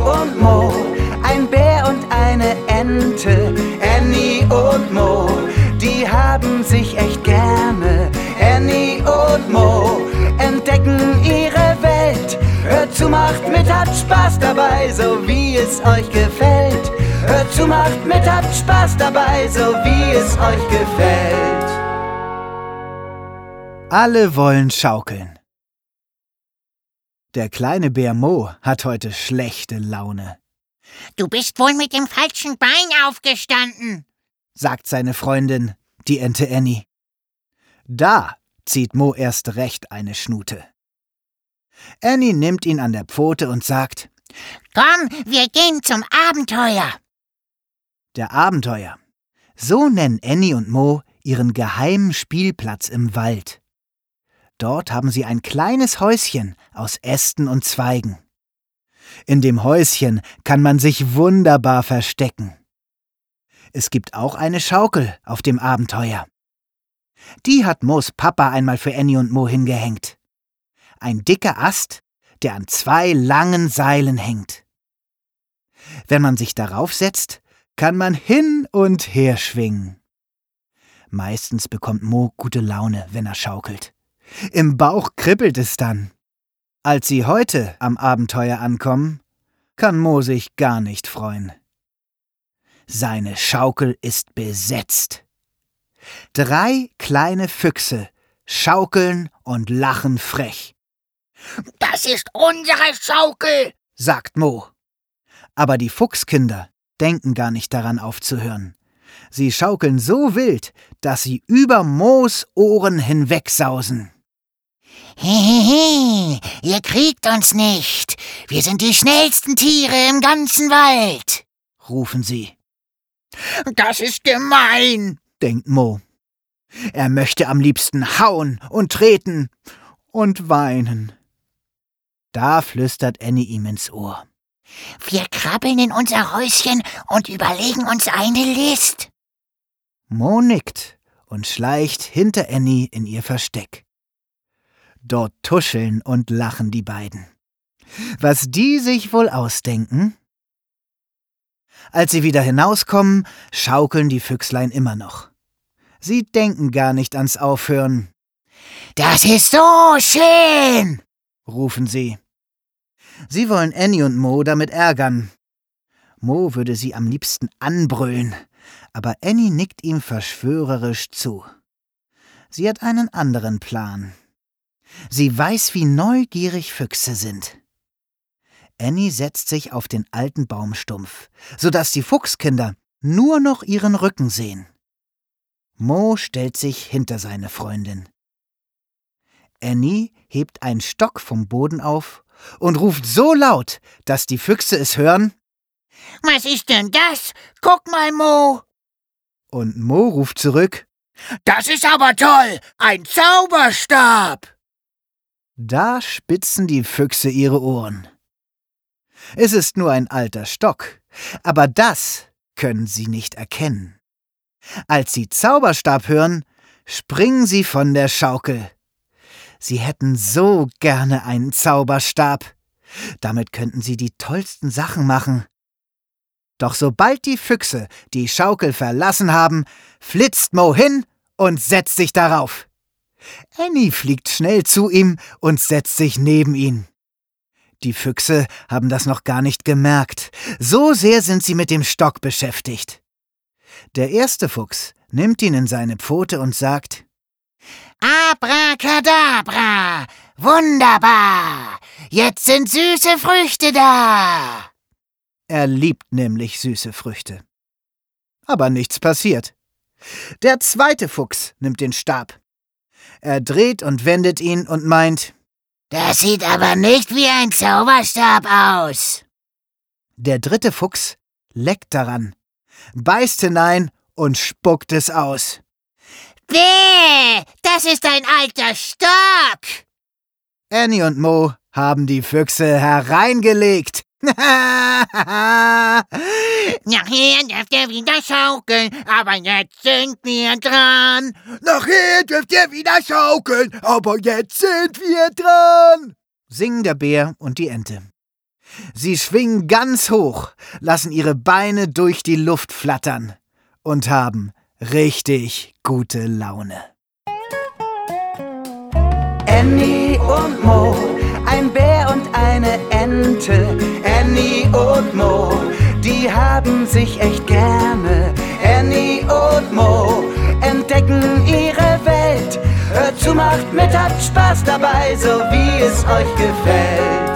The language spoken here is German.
und Mo, ein Bär und eine Ente. Annie und Mo, die haben sich echt gerne. Annie und Mo entdecken ihre Welt. Hört zu, macht mit, habt Spaß dabei, so wie es euch gefällt. Hört zu, macht mit, habt Spaß dabei, so wie es euch gefällt. Alle wollen schaukeln. Der kleine Bär Mo hat heute schlechte Laune. Du bist wohl mit dem falschen Bein aufgestanden, sagt seine Freundin, die Ente Annie. Da zieht Mo erst recht eine Schnute. Annie nimmt ihn an der Pfote und sagt, Komm, wir gehen zum Abenteuer. Der Abenteuer. So nennen Annie und Mo ihren geheimen Spielplatz im Wald. Dort haben sie ein kleines Häuschen aus Ästen und Zweigen. In dem Häuschen kann man sich wunderbar verstecken. Es gibt auch eine Schaukel auf dem Abenteuer. Die hat Mo's Papa einmal für Annie und Mo hingehängt. Ein dicker Ast, der an zwei langen Seilen hängt. Wenn man sich darauf setzt, kann man hin und her schwingen. Meistens bekommt Mo gute Laune, wenn er schaukelt. Im Bauch kribbelt es dann. Als sie heute am Abenteuer ankommen, kann Mo sich gar nicht freuen. Seine Schaukel ist besetzt. Drei kleine Füchse schaukeln und lachen frech. Das ist unsere Schaukel, sagt Mo. Aber die Fuchskinder denken gar nicht daran aufzuhören. Sie schaukeln so wild, dass sie über Moos Ohren hinwegsausen. Hehehe, ihr kriegt uns nicht. Wir sind die schnellsten Tiere im ganzen Wald, rufen sie. Das ist gemein, denkt Mo. Er möchte am liebsten hauen und treten und weinen. Da flüstert Annie ihm ins Ohr. Wir krabbeln in unser Häuschen und überlegen uns eine List. Mo nickt und schleicht hinter Annie in ihr Versteck. Dort tuscheln und lachen die beiden. Was die sich wohl ausdenken? Als sie wieder hinauskommen, schaukeln die Füchslein immer noch. Sie denken gar nicht ans Aufhören. Das ist so schön, rufen sie. Sie wollen Annie und Mo damit ärgern. Mo würde sie am liebsten anbrüllen, aber Annie nickt ihm verschwörerisch zu. Sie hat einen anderen Plan. Sie weiß, wie neugierig Füchse sind. Annie setzt sich auf den alten Baumstumpf, so dass die Fuchskinder nur noch ihren Rücken sehen. Mo stellt sich hinter seine Freundin. Annie hebt einen Stock vom Boden auf und ruft so laut, dass die Füchse es hören. Was ist denn das? Guck mal, Mo. Und Mo ruft zurück. Das ist aber toll! Ein Zauberstab! Da spitzen die Füchse ihre Ohren. Es ist nur ein alter Stock, aber das können sie nicht erkennen. Als sie Zauberstab hören, springen sie von der Schaukel. Sie hätten so gerne einen Zauberstab. Damit könnten sie die tollsten Sachen machen. Doch sobald die Füchse die Schaukel verlassen haben, flitzt Mo hin und setzt sich darauf. Annie fliegt schnell zu ihm und setzt sich neben ihn. Die Füchse haben das noch gar nicht gemerkt. So sehr sind sie mit dem Stock beschäftigt. Der erste Fuchs nimmt ihn in seine Pfote und sagt Abracadabra! Wunderbar! Jetzt sind süße Früchte da! Er liebt nämlich süße Früchte. Aber nichts passiert. Der zweite Fuchs nimmt den Stab. Er dreht und wendet ihn und meint, das sieht aber nicht wie ein Zauberstab aus. Der dritte Fuchs leckt daran, beißt hinein und spuckt es aus. Bäh, das ist ein alter Stock. Annie und Mo haben die Füchse hereingelegt. Nachher dürft ihr wieder schaukeln, aber jetzt sind wir dran. Nachher dürft ihr wieder schaukeln, aber jetzt sind wir dran. Singen der Bär und die Ente. Sie schwingen ganz hoch, lassen ihre Beine durch die Luft flattern und haben richtig gute Laune. Annie und Mo, ein Bär und eine Ente. Annie und Mo, die haben sich echt gerne. Annie und Mo entdecken ihre Welt. Hört zu, macht mit, habt Spaß dabei, so wie es euch gefällt.